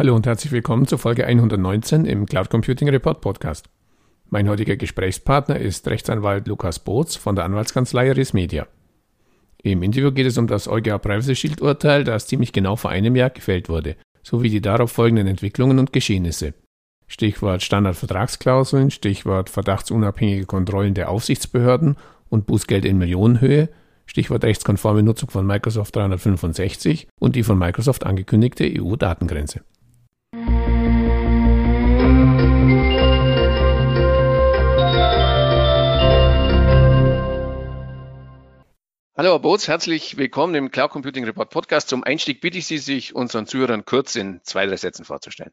Hallo und herzlich willkommen zur Folge 119 im Cloud Computing Report Podcast. Mein heutiger Gesprächspartner ist Rechtsanwalt Lukas Boots von der Anwaltskanzlei Res Media. Im Interview geht es um das EuGH Privacy Shield Urteil, das ziemlich genau vor einem Jahr gefällt wurde, sowie die darauf folgenden Entwicklungen und Geschehnisse. Stichwort Standardvertragsklauseln, Stichwort verdachtsunabhängige Kontrollen der Aufsichtsbehörden und Bußgeld in Millionenhöhe, Stichwort rechtskonforme Nutzung von Microsoft 365 und die von Microsoft angekündigte EU-Datengrenze. Hallo Herr Boots, herzlich willkommen im Cloud Computing Report Podcast. Zum Einstieg bitte ich Sie, sich unseren Zuhörern kurz in zwei, drei Sätzen vorzustellen.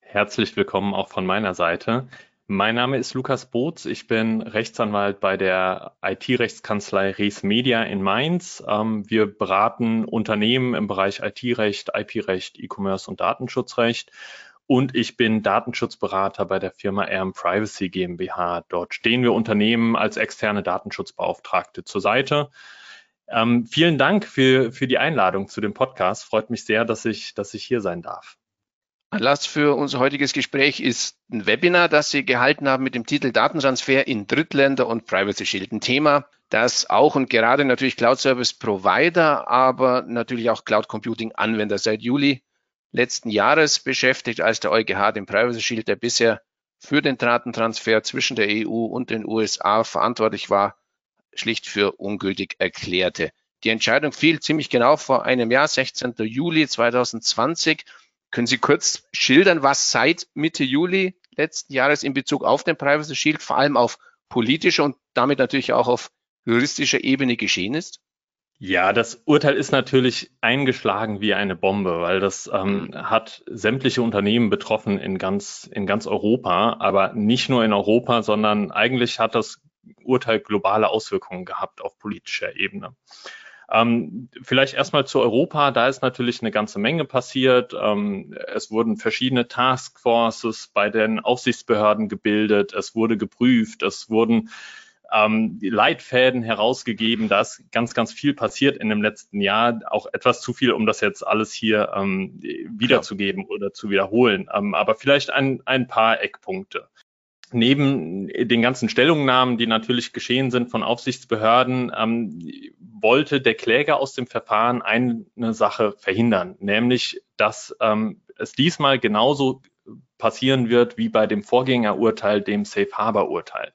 Herzlich willkommen auch von meiner Seite. Mein Name ist Lukas Boots. Ich bin Rechtsanwalt bei der IT-Rechtskanzlei Res Media in Mainz. Ähm, wir beraten Unternehmen im Bereich IT-Recht, IP-Recht, E-Commerce und Datenschutzrecht und ich bin Datenschutzberater bei der Firma RM Privacy GmbH. Dort stehen wir Unternehmen als externe Datenschutzbeauftragte zur Seite. Ähm, vielen Dank für, für die Einladung zu dem Podcast. Freut mich sehr, dass ich, dass ich hier sein darf. Anlass für unser heutiges Gespräch ist ein Webinar, das Sie gehalten haben mit dem Titel Datentransfer in Drittländer und Privacy Shield. Ein Thema, das auch und gerade natürlich Cloud Service Provider, aber natürlich auch Cloud Computing Anwender seit Juli letzten Jahres beschäftigt, als der EuGH den Privacy Shield, der bisher für den Datentransfer zwischen der EU und den USA verantwortlich war, schlicht für ungültig erklärte. Die Entscheidung fiel ziemlich genau vor einem Jahr, 16. Juli 2020. Können Sie kurz schildern, was seit Mitte Juli letzten Jahres in Bezug auf den Privacy Shield, vor allem auf politischer und damit natürlich auch auf juristischer Ebene geschehen ist? Ja, das Urteil ist natürlich eingeschlagen wie eine Bombe, weil das ähm, hat sämtliche Unternehmen betroffen in ganz, in ganz Europa, aber nicht nur in Europa, sondern eigentlich hat das Urteil globale Auswirkungen gehabt auf politischer Ebene. Ähm, vielleicht erstmal zu Europa, da ist natürlich eine ganze Menge passiert. Ähm, es wurden verschiedene Taskforces bei den Aufsichtsbehörden gebildet, es wurde geprüft, es wurden ähm, Leitfäden herausgegeben. Da ist ganz, ganz viel passiert in dem letzten Jahr. Auch etwas zu viel, um das jetzt alles hier ähm, wiederzugeben ja. oder zu wiederholen. Ähm, aber vielleicht ein, ein paar Eckpunkte. Neben den ganzen Stellungnahmen, die natürlich geschehen sind von Aufsichtsbehörden, ähm, wollte der Kläger aus dem Verfahren eine Sache verhindern, nämlich, dass ähm, es diesmal genauso passieren wird wie bei dem Vorgängerurteil, dem Safe Harbor Urteil.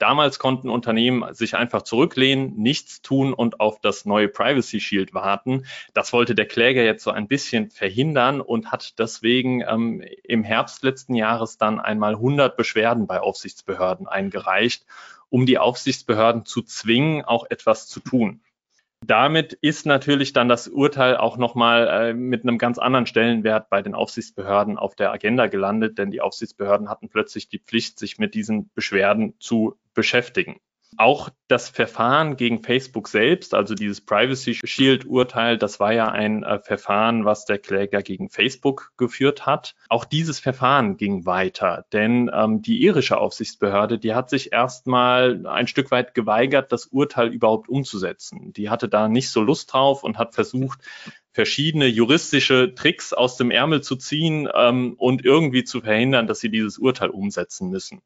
Damals konnten Unternehmen sich einfach zurücklehnen, nichts tun und auf das neue Privacy Shield warten. Das wollte der Kläger jetzt so ein bisschen verhindern und hat deswegen ähm, im Herbst letzten Jahres dann einmal 100 Beschwerden bei Aufsichtsbehörden eingereicht, um die Aufsichtsbehörden zu zwingen, auch etwas zu tun. Damit ist natürlich dann das Urteil auch nochmal äh, mit einem ganz anderen Stellenwert bei den Aufsichtsbehörden auf der Agenda gelandet, denn die Aufsichtsbehörden hatten plötzlich die Pflicht, sich mit diesen Beschwerden zu beschäftigen. Auch das Verfahren gegen Facebook selbst, also dieses Privacy Shield Urteil, das war ja ein äh, Verfahren, was der Kläger gegen Facebook geführt hat. Auch dieses Verfahren ging weiter, denn ähm, die irische Aufsichtsbehörde, die hat sich erstmal ein Stück weit geweigert, das Urteil überhaupt umzusetzen. Die hatte da nicht so Lust drauf und hat versucht, verschiedene juristische Tricks aus dem Ärmel zu ziehen ähm, und irgendwie zu verhindern, dass sie dieses Urteil umsetzen müssen.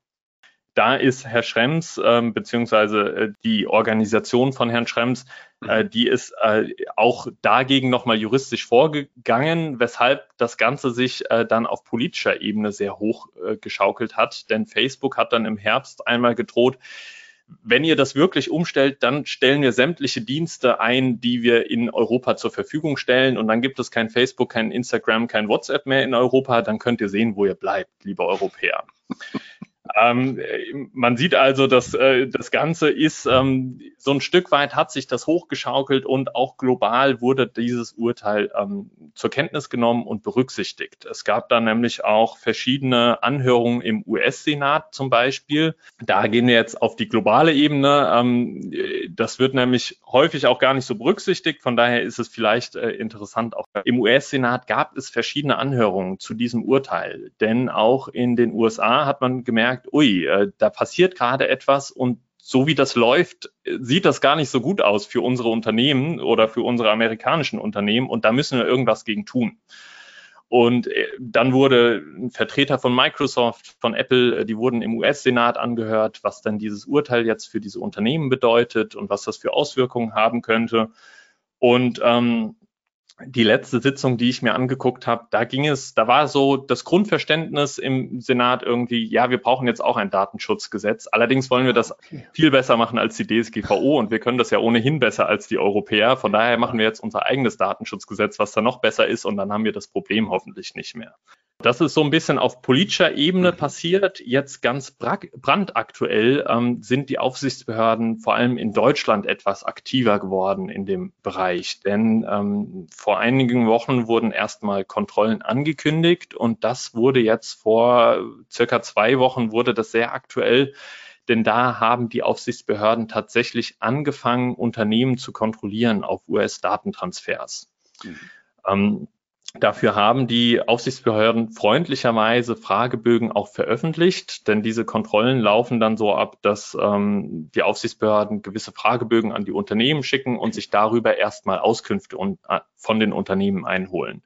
Da ist Herr Schrems ähm, beziehungsweise äh, die Organisation von Herrn Schrems, äh, mhm. die ist äh, auch dagegen nochmal juristisch vorgegangen, weshalb das Ganze sich äh, dann auf politischer Ebene sehr hoch äh, geschaukelt hat. Denn Facebook hat dann im Herbst einmal gedroht, wenn ihr das wirklich umstellt, dann stellen wir sämtliche Dienste ein, die wir in Europa zur Verfügung stellen. Und dann gibt es kein Facebook, kein Instagram, kein WhatsApp mehr in Europa. Dann könnt ihr sehen, wo ihr bleibt, liebe Europäer. Ähm, man sieht also, dass äh, das Ganze ist ähm, so ein Stück weit hat sich das hochgeschaukelt und auch global wurde dieses Urteil ähm, zur Kenntnis genommen und berücksichtigt. Es gab dann nämlich auch verschiedene Anhörungen im US-Senat zum Beispiel. Da gehen wir jetzt auf die globale Ebene. Ähm, das wird nämlich häufig auch gar nicht so berücksichtigt. Von daher ist es vielleicht äh, interessant. Auch im US-Senat gab es verschiedene Anhörungen zu diesem Urteil, denn auch in den USA hat man gemerkt merkt, ui, äh, da passiert gerade etwas und so wie das läuft, sieht das gar nicht so gut aus für unsere Unternehmen oder für unsere amerikanischen Unternehmen und da müssen wir irgendwas gegen tun. Und äh, dann wurde ein Vertreter von Microsoft, von Apple, äh, die wurden im US-Senat angehört, was dann dieses Urteil jetzt für diese Unternehmen bedeutet und was das für Auswirkungen haben könnte. Und ähm, die letzte Sitzung, die ich mir angeguckt habe, da ging es, da war so das Grundverständnis im Senat irgendwie, ja, wir brauchen jetzt auch ein Datenschutzgesetz. Allerdings wollen wir das okay. viel besser machen als die DSGVO und wir können das ja ohnehin besser als die Europäer. Von daher machen wir jetzt unser eigenes Datenschutzgesetz, was da noch besser ist und dann haben wir das Problem hoffentlich nicht mehr. Das ist so ein bisschen auf politischer Ebene mhm. passiert. Jetzt ganz brandaktuell ähm, sind die Aufsichtsbehörden vor allem in Deutschland etwas aktiver geworden in dem Bereich. Denn ähm, vor einigen Wochen wurden erstmal Kontrollen angekündigt und das wurde jetzt vor circa zwei Wochen wurde das sehr aktuell. Denn da haben die Aufsichtsbehörden tatsächlich angefangen, Unternehmen zu kontrollieren auf US-Datentransfers. Mhm. Ähm, Dafür haben die Aufsichtsbehörden freundlicherweise Fragebögen auch veröffentlicht, denn diese Kontrollen laufen dann so ab, dass ähm, die Aufsichtsbehörden gewisse Fragebögen an die Unternehmen schicken und sich darüber erstmal Auskünfte und, äh, von den Unternehmen einholen.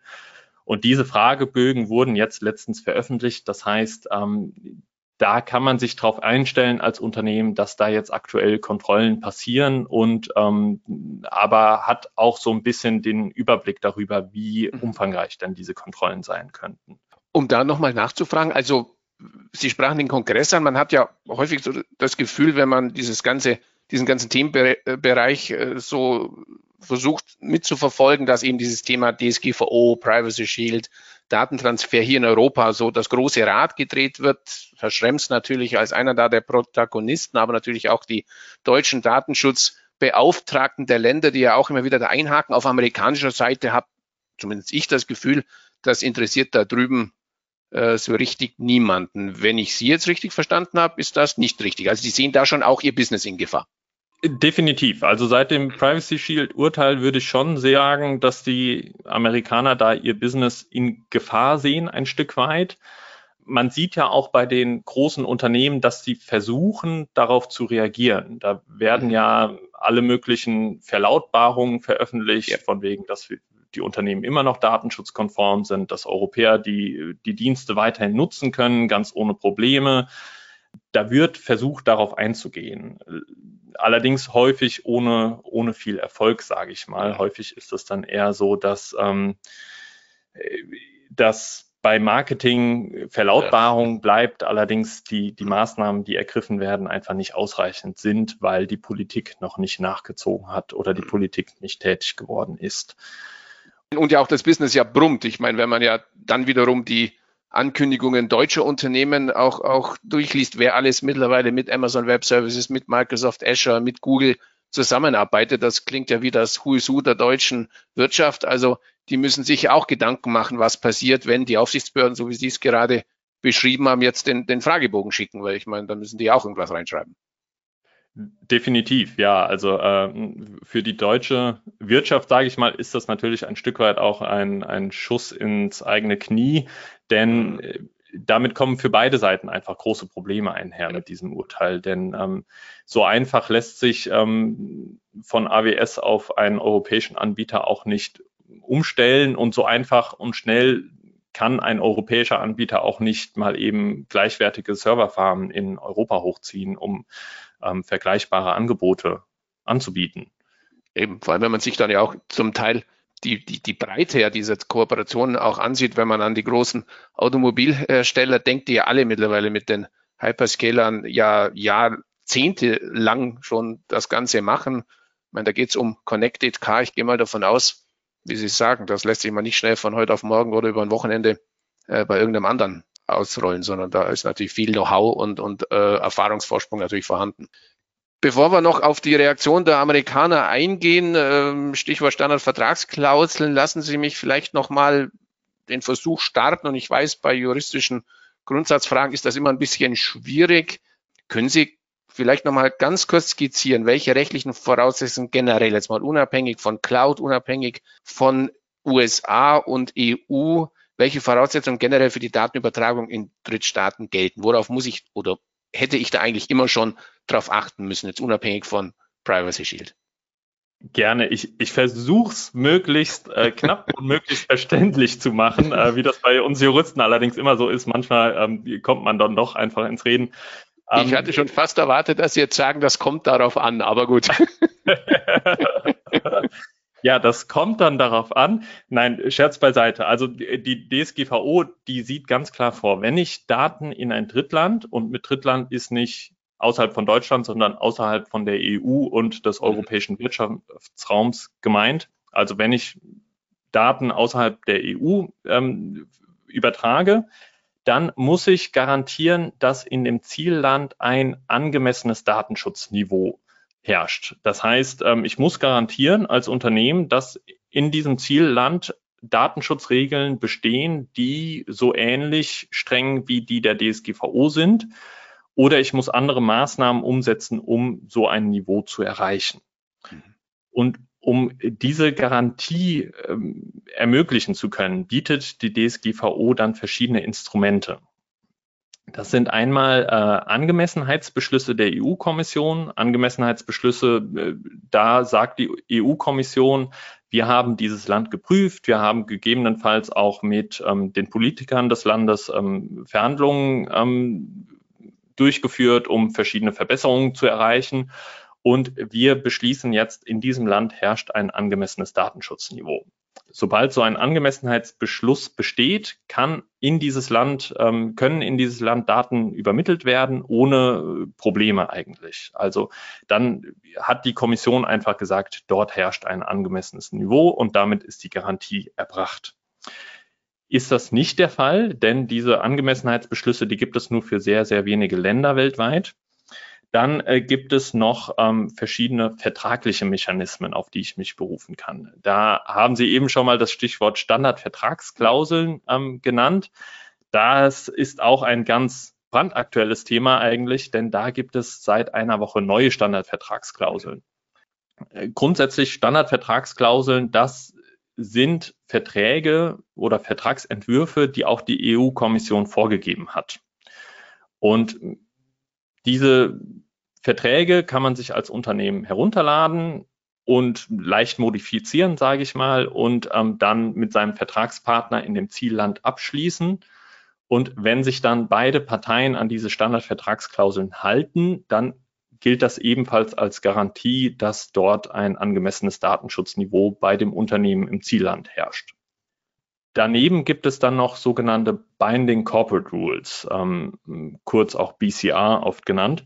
Und diese Fragebögen wurden jetzt letztens veröffentlicht. Das heißt, ähm, da kann man sich darauf einstellen als Unternehmen, dass da jetzt aktuell Kontrollen passieren und ähm, aber hat auch so ein bisschen den Überblick darüber, wie mhm. umfangreich denn diese Kontrollen sein könnten. Um da nochmal nachzufragen, also Sie sprachen den Kongress an, man hat ja häufig so das Gefühl, wenn man dieses ganze, diesen ganzen Themenbereich äh, so versucht mitzuverfolgen, dass eben dieses Thema DSGVO, Privacy Shield, Datentransfer hier in Europa so das große Rad gedreht wird. Herr Schrems natürlich als einer da der Protagonisten, aber natürlich auch die deutschen Datenschutzbeauftragten der Länder, die ja auch immer wieder da einhaken. Auf amerikanischer Seite habe zumindest ich das Gefühl, das interessiert da drüben äh, so richtig niemanden. Wenn ich Sie jetzt richtig verstanden habe, ist das nicht richtig. Also Sie sehen da schon auch Ihr Business in Gefahr. Definitiv. Also seit dem Privacy Shield Urteil würde ich schon sagen, dass die Amerikaner da ihr Business in Gefahr sehen, ein Stück weit. Man sieht ja auch bei den großen Unternehmen, dass sie versuchen, darauf zu reagieren. Da werden ja alle möglichen Verlautbarungen veröffentlicht, ja. von wegen, dass die Unternehmen immer noch datenschutzkonform sind, dass Europäer die, die Dienste weiterhin nutzen können, ganz ohne Probleme. Da wird versucht, darauf einzugehen allerdings häufig ohne, ohne viel Erfolg, sage ich mal. Häufig ist es dann eher so, dass, ähm, dass bei Marketing Verlautbarung bleibt, allerdings die, die Maßnahmen, die ergriffen werden, einfach nicht ausreichend sind, weil die Politik noch nicht nachgezogen hat oder die Politik nicht tätig geworden ist. Und ja auch das Business ja brummt. Ich meine, wenn man ja dann wiederum die Ankündigungen deutscher Unternehmen auch, auch durchliest, wer alles mittlerweile mit Amazon Web Services, mit Microsoft Azure, mit Google zusammenarbeitet. Das klingt ja wie das Who der deutschen Wirtschaft. Also die müssen sich auch Gedanken machen, was passiert, wenn die Aufsichtsbehörden, so wie Sie es gerade beschrieben haben, jetzt den, den Fragebogen schicken, weil ich meine, da müssen die auch irgendwas reinschreiben. Definitiv, ja. Also äh, für die deutsche Wirtschaft, sage ich mal, ist das natürlich ein Stück weit auch ein, ein Schuss ins eigene Knie, denn mhm. äh, damit kommen für beide Seiten einfach große Probleme einher mit diesem Urteil. Denn ähm, so einfach lässt sich ähm, von AWS auf einen europäischen Anbieter auch nicht umstellen und so einfach und schnell kann ein europäischer Anbieter auch nicht mal eben gleichwertige Serverfarmen in Europa hochziehen, um ähm, vergleichbare Angebote anzubieten. Eben, vor allem wenn man sich dann ja auch zum Teil die, die, die Breite ja dieser Kooperationen auch ansieht, wenn man an die großen Automobilhersteller denkt, die ja alle mittlerweile mit den Hyperscalern ja jahrzehntelang schon das Ganze machen. Ich meine, da geht es um Connected Car. Ich gehe mal davon aus, wie Sie sagen, das lässt sich mal nicht schnell von heute auf morgen oder über ein Wochenende äh, bei irgendeinem anderen ausrollen, sondern da ist natürlich viel Know-how und, und äh, Erfahrungsvorsprung natürlich vorhanden. Bevor wir noch auf die Reaktion der Amerikaner eingehen, äh, Stichwort Standardvertragsklauseln, lassen Sie mich vielleicht nochmal den Versuch starten. Und ich weiß, bei juristischen Grundsatzfragen ist das immer ein bisschen schwierig. Können Sie vielleicht nochmal ganz kurz skizzieren, welche rechtlichen Voraussetzungen generell, jetzt mal unabhängig von Cloud, unabhängig von USA und EU, welche Voraussetzungen generell für die Datenübertragung in Drittstaaten gelten? Worauf muss ich oder hätte ich da eigentlich immer schon darauf achten müssen, jetzt unabhängig von Privacy Shield? Gerne. Ich, ich versuche es möglichst äh, knapp und möglichst verständlich zu machen, äh, wie das bei uns Juristen allerdings immer so ist. Manchmal ähm, kommt man dann doch einfach ins Reden. Ähm, ich hatte schon fast erwartet, dass Sie jetzt sagen, das kommt darauf an, aber gut. Ja, das kommt dann darauf an. Nein, Scherz beiseite. Also die DSGVO, die sieht ganz klar vor, wenn ich Daten in ein Drittland und mit Drittland ist nicht außerhalb von Deutschland, sondern außerhalb von der EU und des mhm. europäischen Wirtschaftsraums gemeint. Also wenn ich Daten außerhalb der EU ähm, übertrage, dann muss ich garantieren, dass in dem Zielland ein angemessenes Datenschutzniveau herrscht. Das heißt, ähm, ich muss garantieren als Unternehmen, dass in diesem Zielland Datenschutzregeln bestehen, die so ähnlich streng wie die der DSGVO sind oder ich muss andere Maßnahmen umsetzen, um so ein Niveau zu erreichen. Mhm. Und um diese Garantie ähm, ermöglichen zu können, bietet die DSGVO dann verschiedene Instrumente. Das sind einmal äh, Angemessenheitsbeschlüsse der EU-Kommission. Angemessenheitsbeschlüsse, äh, da sagt die EU-Kommission, wir haben dieses Land geprüft, wir haben gegebenenfalls auch mit ähm, den Politikern des Landes ähm, Verhandlungen ähm, durchgeführt, um verschiedene Verbesserungen zu erreichen. Und wir beschließen jetzt, in diesem Land herrscht ein angemessenes Datenschutzniveau. Sobald so ein Angemessenheitsbeschluss besteht, kann in dieses Land, ähm, können in dieses Land Daten übermittelt werden, ohne Probleme eigentlich. Also dann hat die Kommission einfach gesagt, dort herrscht ein angemessenes Niveau und damit ist die Garantie erbracht ist das nicht der Fall, denn diese Angemessenheitsbeschlüsse, die gibt es nur für sehr, sehr wenige Länder weltweit. Dann äh, gibt es noch ähm, verschiedene vertragliche Mechanismen, auf die ich mich berufen kann. Da haben Sie eben schon mal das Stichwort Standardvertragsklauseln ähm, genannt. Das ist auch ein ganz brandaktuelles Thema eigentlich, denn da gibt es seit einer Woche neue Standardvertragsklauseln. Äh, grundsätzlich Standardvertragsklauseln, das sind Verträge oder Vertragsentwürfe, die auch die EU-Kommission vorgegeben hat. Und diese Verträge kann man sich als Unternehmen herunterladen und leicht modifizieren, sage ich mal, und ähm, dann mit seinem Vertragspartner in dem Zielland abschließen. Und wenn sich dann beide Parteien an diese Standardvertragsklauseln halten, dann gilt das ebenfalls als Garantie, dass dort ein angemessenes Datenschutzniveau bei dem Unternehmen im Zielland herrscht. Daneben gibt es dann noch sogenannte Binding Corporate Rules, ähm, kurz auch BCR oft genannt.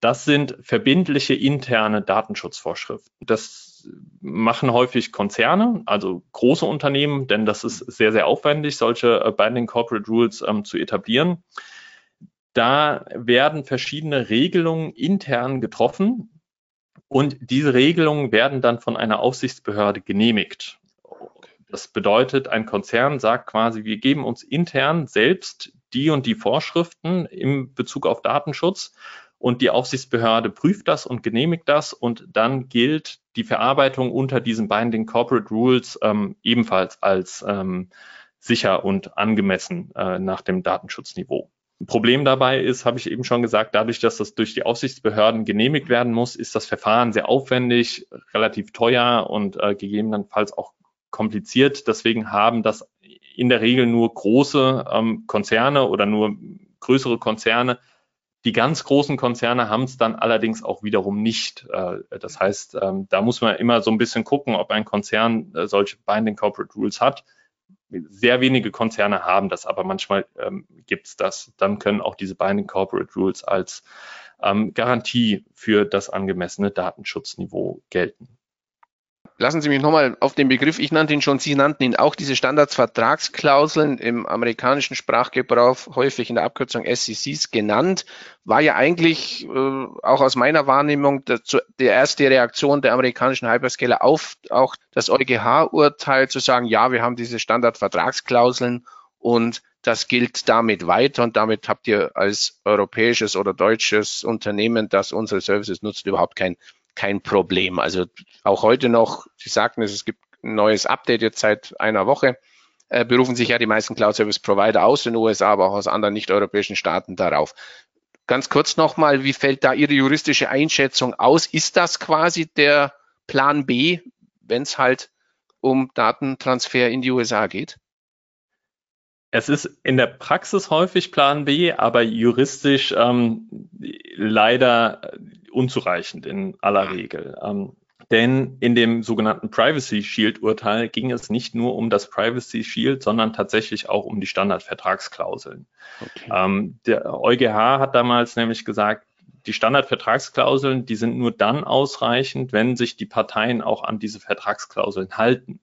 Das sind verbindliche interne Datenschutzvorschriften. Das machen häufig Konzerne, also große Unternehmen, denn das ist sehr, sehr aufwendig, solche äh, Binding Corporate Rules ähm, zu etablieren. Da werden verschiedene Regelungen intern getroffen und diese Regelungen werden dann von einer Aufsichtsbehörde genehmigt. Das bedeutet, ein Konzern sagt quasi, wir geben uns intern selbst die und die Vorschriften im Bezug auf Datenschutz und die Aufsichtsbehörde prüft das und genehmigt das und dann gilt die Verarbeitung unter diesen Binding Corporate Rules ähm, ebenfalls als ähm, sicher und angemessen äh, nach dem Datenschutzniveau. Problem dabei ist, habe ich eben schon gesagt, dadurch, dass das durch die Aufsichtsbehörden genehmigt werden muss, ist das Verfahren sehr aufwendig, relativ teuer und äh, gegebenenfalls auch kompliziert. Deswegen haben das in der Regel nur große ähm, Konzerne oder nur größere Konzerne. Die ganz großen Konzerne haben es dann allerdings auch wiederum nicht. Äh, das heißt, ähm, da muss man immer so ein bisschen gucken, ob ein Konzern äh, solche Binding Corporate Rules hat. Sehr wenige Konzerne haben das, aber manchmal ähm, gibt es das. Dann können auch diese Binding Corporate Rules als ähm, Garantie für das angemessene Datenschutzniveau gelten. Lassen Sie mich nochmal auf den Begriff, ich nannte ihn schon, Sie nannten ihn auch, diese Standardsvertragsklauseln im amerikanischen Sprachgebrauch, häufig in der Abkürzung SECs genannt, war ja eigentlich äh, auch aus meiner Wahrnehmung der, erste Reaktion der amerikanischen Hyperscaler auf auch das EuGH-Urteil zu sagen, ja, wir haben diese Standardvertragsklauseln und das gilt damit weiter und damit habt ihr als europäisches oder deutsches Unternehmen, das unsere Services nutzt, überhaupt kein kein Problem. Also auch heute noch, Sie sagten es, es gibt ein neues Update jetzt seit einer Woche, äh, berufen sich ja die meisten Cloud Service Provider aus den USA, aber auch aus anderen nicht-europäischen Staaten darauf. Ganz kurz nochmal, wie fällt da Ihre juristische Einschätzung aus? Ist das quasi der Plan B, wenn es halt um Datentransfer in die USA geht? Es ist in der Praxis häufig Plan B, aber juristisch ähm, leider unzureichend in aller Regel. Ähm, denn in dem sogenannten Privacy Shield Urteil ging es nicht nur um das Privacy Shield, sondern tatsächlich auch um die Standardvertragsklauseln. Okay. Ähm, der EuGH hat damals nämlich gesagt, die Standardvertragsklauseln, die sind nur dann ausreichend, wenn sich die Parteien auch an diese Vertragsklauseln halten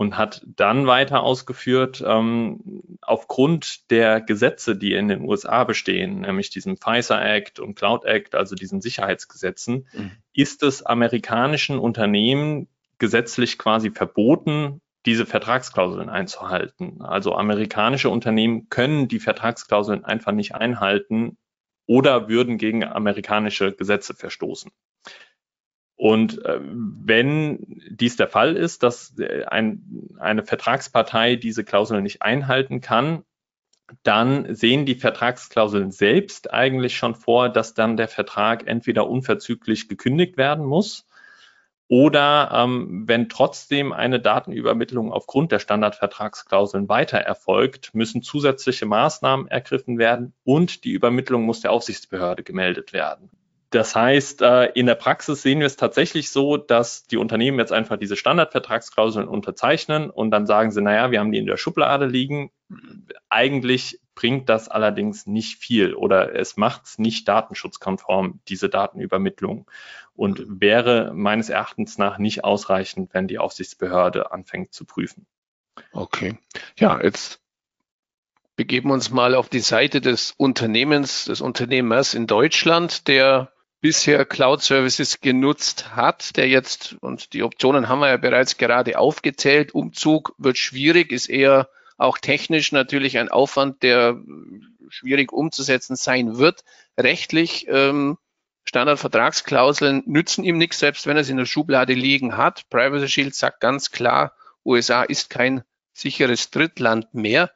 und hat dann weiter ausgeführt, ähm, aufgrund der Gesetze, die in den USA bestehen, nämlich diesem FISA Act und Cloud Act, also diesen Sicherheitsgesetzen, mhm. ist es amerikanischen Unternehmen gesetzlich quasi verboten, diese Vertragsklauseln einzuhalten. Also amerikanische Unternehmen können die Vertragsklauseln einfach nicht einhalten oder würden gegen amerikanische Gesetze verstoßen. Und äh, wenn dies der Fall ist, dass äh, ein, eine Vertragspartei diese Klauseln nicht einhalten kann, dann sehen die Vertragsklauseln selbst eigentlich schon vor, dass dann der Vertrag entweder unverzüglich gekündigt werden muss oder ähm, wenn trotzdem eine Datenübermittlung aufgrund der Standardvertragsklauseln weiter erfolgt, müssen zusätzliche Maßnahmen ergriffen werden und die Übermittlung muss der Aufsichtsbehörde gemeldet werden. Das heißt, äh, in der Praxis sehen wir es tatsächlich so, dass die Unternehmen jetzt einfach diese Standardvertragsklauseln unterzeichnen und dann sagen sie, naja, wir haben die in der Schublade liegen. Eigentlich bringt das allerdings nicht viel oder es macht es nicht datenschutzkonform, diese Datenübermittlung und wäre meines Erachtens nach nicht ausreichend, wenn die Aufsichtsbehörde anfängt zu prüfen. Okay. Ja, jetzt begeben wir uns mal auf die Seite des Unternehmens, des Unternehmers in Deutschland, der bisher Cloud Services genutzt hat, der jetzt, und die Optionen haben wir ja bereits gerade aufgezählt, Umzug wird schwierig, ist eher auch technisch natürlich ein Aufwand, der schwierig umzusetzen sein wird. Rechtlich ähm, Standardvertragsklauseln nützen ihm nichts, selbst wenn er es in der Schublade liegen hat. Privacy Shield sagt ganz klar, USA ist kein sicheres Drittland mehr.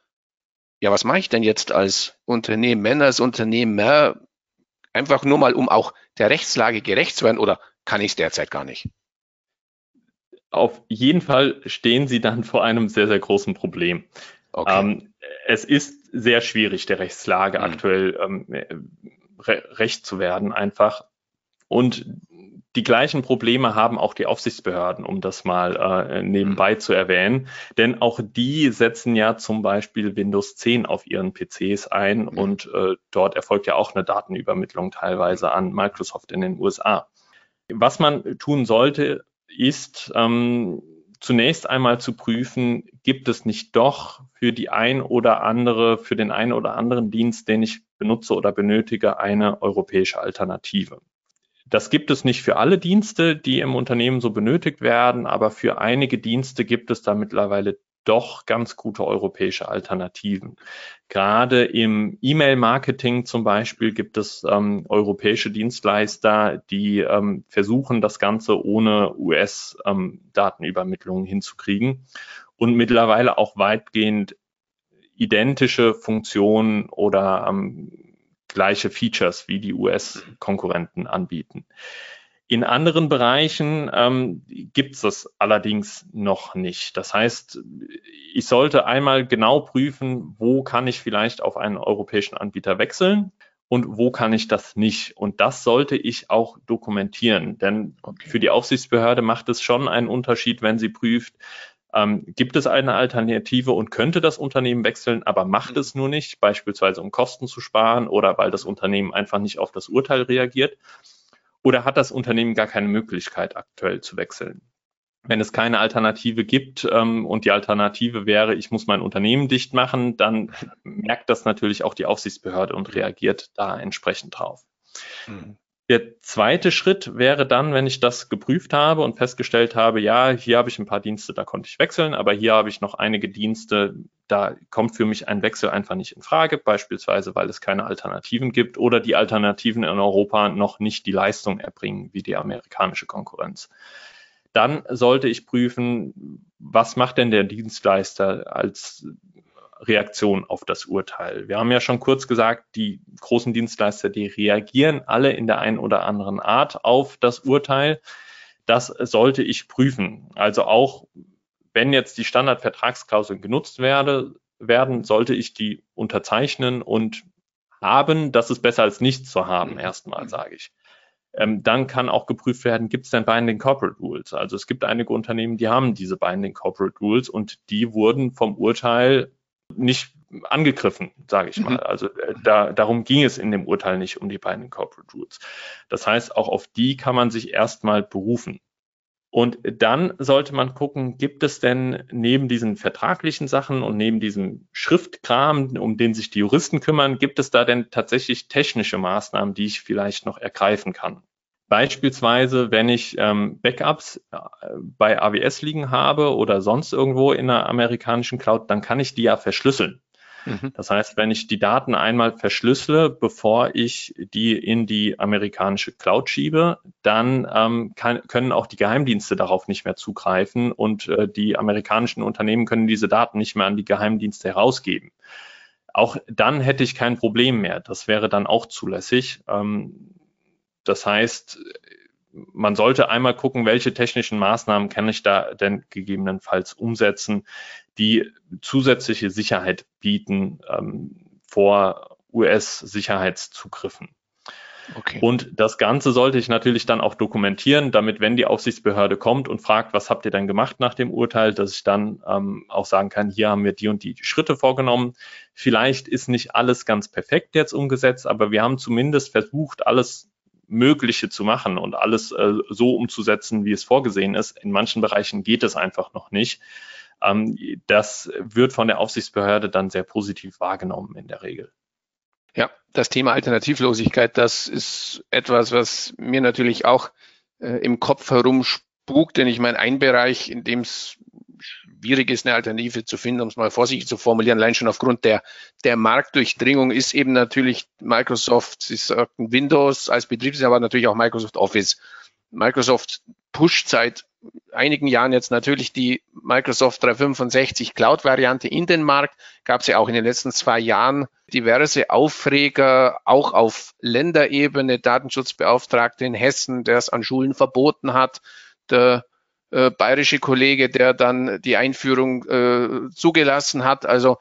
Ja, was mache ich denn jetzt als Unternehmen, als Unternehmer? Einfach nur mal, um auch der Rechtslage gerecht zu werden oder kann ich es derzeit gar nicht? Auf jeden Fall stehen Sie dann vor einem sehr, sehr großen Problem. Okay. Ähm, es ist sehr schwierig, der Rechtslage mhm. aktuell ähm, re recht zu werden, einfach. Und die gleichen Probleme haben auch die Aufsichtsbehörden, um das mal äh, nebenbei mhm. zu erwähnen. Denn auch die setzen ja zum Beispiel Windows 10 auf ihren PCs ein mhm. und äh, dort erfolgt ja auch eine Datenübermittlung teilweise an Microsoft in den USA. Was man tun sollte, ist ähm, zunächst einmal zu prüfen, gibt es nicht doch für die ein oder andere, für den einen oder anderen Dienst, den ich benutze oder benötige, eine europäische Alternative. Das gibt es nicht für alle Dienste, die im Unternehmen so benötigt werden, aber für einige Dienste gibt es da mittlerweile doch ganz gute europäische Alternativen. Gerade im E-Mail-Marketing zum Beispiel gibt es ähm, europäische Dienstleister, die ähm, versuchen, das Ganze ohne US-Datenübermittlung ähm, hinzukriegen und mittlerweile auch weitgehend identische Funktionen oder ähm, gleiche Features wie die US-Konkurrenten anbieten. In anderen Bereichen ähm, gibt es das allerdings noch nicht. Das heißt, ich sollte einmal genau prüfen, wo kann ich vielleicht auf einen europäischen Anbieter wechseln und wo kann ich das nicht. Und das sollte ich auch dokumentieren, denn okay. für die Aufsichtsbehörde macht es schon einen Unterschied, wenn sie prüft, ähm, gibt es eine Alternative und könnte das Unternehmen wechseln, aber macht es nur nicht, beispielsweise um Kosten zu sparen oder weil das Unternehmen einfach nicht auf das Urteil reagiert? Oder hat das Unternehmen gar keine Möglichkeit, aktuell zu wechseln? Wenn es keine Alternative gibt ähm, und die Alternative wäre, ich muss mein Unternehmen dicht machen, dann merkt das natürlich auch die Aufsichtsbehörde und reagiert da entsprechend drauf. Mhm. Der zweite Schritt wäre dann, wenn ich das geprüft habe und festgestellt habe, ja, hier habe ich ein paar Dienste, da konnte ich wechseln, aber hier habe ich noch einige Dienste, da kommt für mich ein Wechsel einfach nicht in Frage, beispielsweise weil es keine Alternativen gibt oder die Alternativen in Europa noch nicht die Leistung erbringen wie die amerikanische Konkurrenz. Dann sollte ich prüfen, was macht denn der Dienstleister als Reaktion auf das Urteil. Wir haben ja schon kurz gesagt, die großen Dienstleister, die reagieren alle in der einen oder anderen Art auf das Urteil. Das sollte ich prüfen. Also auch wenn jetzt die Standardvertragsklauseln genutzt werde, werden, sollte ich die unterzeichnen und haben. Das ist besser als nichts zu haben, erstmal sage ich. Ähm, dann kann auch geprüft werden, gibt es denn Binding Corporate Rules? Also es gibt einige Unternehmen, die haben diese Binding Corporate Rules und die wurden vom Urteil nicht angegriffen, sage ich mal. Mhm. Also äh, da, darum ging es in dem Urteil nicht um die Binding Corporate Rules. Das heißt, auch auf die kann man sich erstmal berufen. Und dann sollte man gucken, gibt es denn neben diesen vertraglichen Sachen und neben diesem Schriftkram, um den sich die Juristen kümmern, gibt es da denn tatsächlich technische Maßnahmen, die ich vielleicht noch ergreifen kann? Beispielsweise, wenn ich ähm, Backups äh, bei AWS liegen habe oder sonst irgendwo in einer amerikanischen Cloud, dann kann ich die ja verschlüsseln. Mhm. Das heißt, wenn ich die Daten einmal verschlüssele, bevor ich die in die amerikanische Cloud schiebe, dann ähm, kann, können auch die Geheimdienste darauf nicht mehr zugreifen und äh, die amerikanischen Unternehmen können diese Daten nicht mehr an die Geheimdienste herausgeben. Auch dann hätte ich kein Problem mehr. Das wäre dann auch zulässig. Ähm, das heißt, man sollte einmal gucken, welche technischen Maßnahmen kann ich da denn gegebenenfalls umsetzen, die zusätzliche Sicherheit bieten ähm, vor US-Sicherheitszugriffen. Okay. Und das Ganze sollte ich natürlich dann auch dokumentieren, damit, wenn die Aufsichtsbehörde kommt und fragt, was habt ihr denn gemacht nach dem Urteil, dass ich dann ähm, auch sagen kann, hier haben wir die und die Schritte vorgenommen. Vielleicht ist nicht alles ganz perfekt jetzt umgesetzt, aber wir haben zumindest versucht, alles Mögliche zu machen und alles äh, so umzusetzen, wie es vorgesehen ist. In manchen Bereichen geht es einfach noch nicht. Ähm, das wird von der Aufsichtsbehörde dann sehr positiv wahrgenommen in der Regel. Ja, das Thema Alternativlosigkeit, das ist etwas, was mir natürlich auch äh, im Kopf herumspukt, denn ich meine, ein Bereich, in dem es schwierig ist, eine Alternative zu finden, um es mal vorsichtig zu formulieren, allein schon aufgrund der, der Marktdurchdringung ist eben natürlich Microsoft, Sie sagten Windows als Betriebssystem, aber natürlich auch Microsoft Office. Microsoft pusht seit einigen Jahren jetzt natürlich die Microsoft 365 Cloud-Variante in den Markt. Gab es ja auch in den letzten zwei Jahren diverse Aufreger, auch auf Länderebene, Datenschutzbeauftragte in Hessen, der es an Schulen verboten hat. Der äh, bayerische Kollege, der dann die Einführung äh, zugelassen hat. Also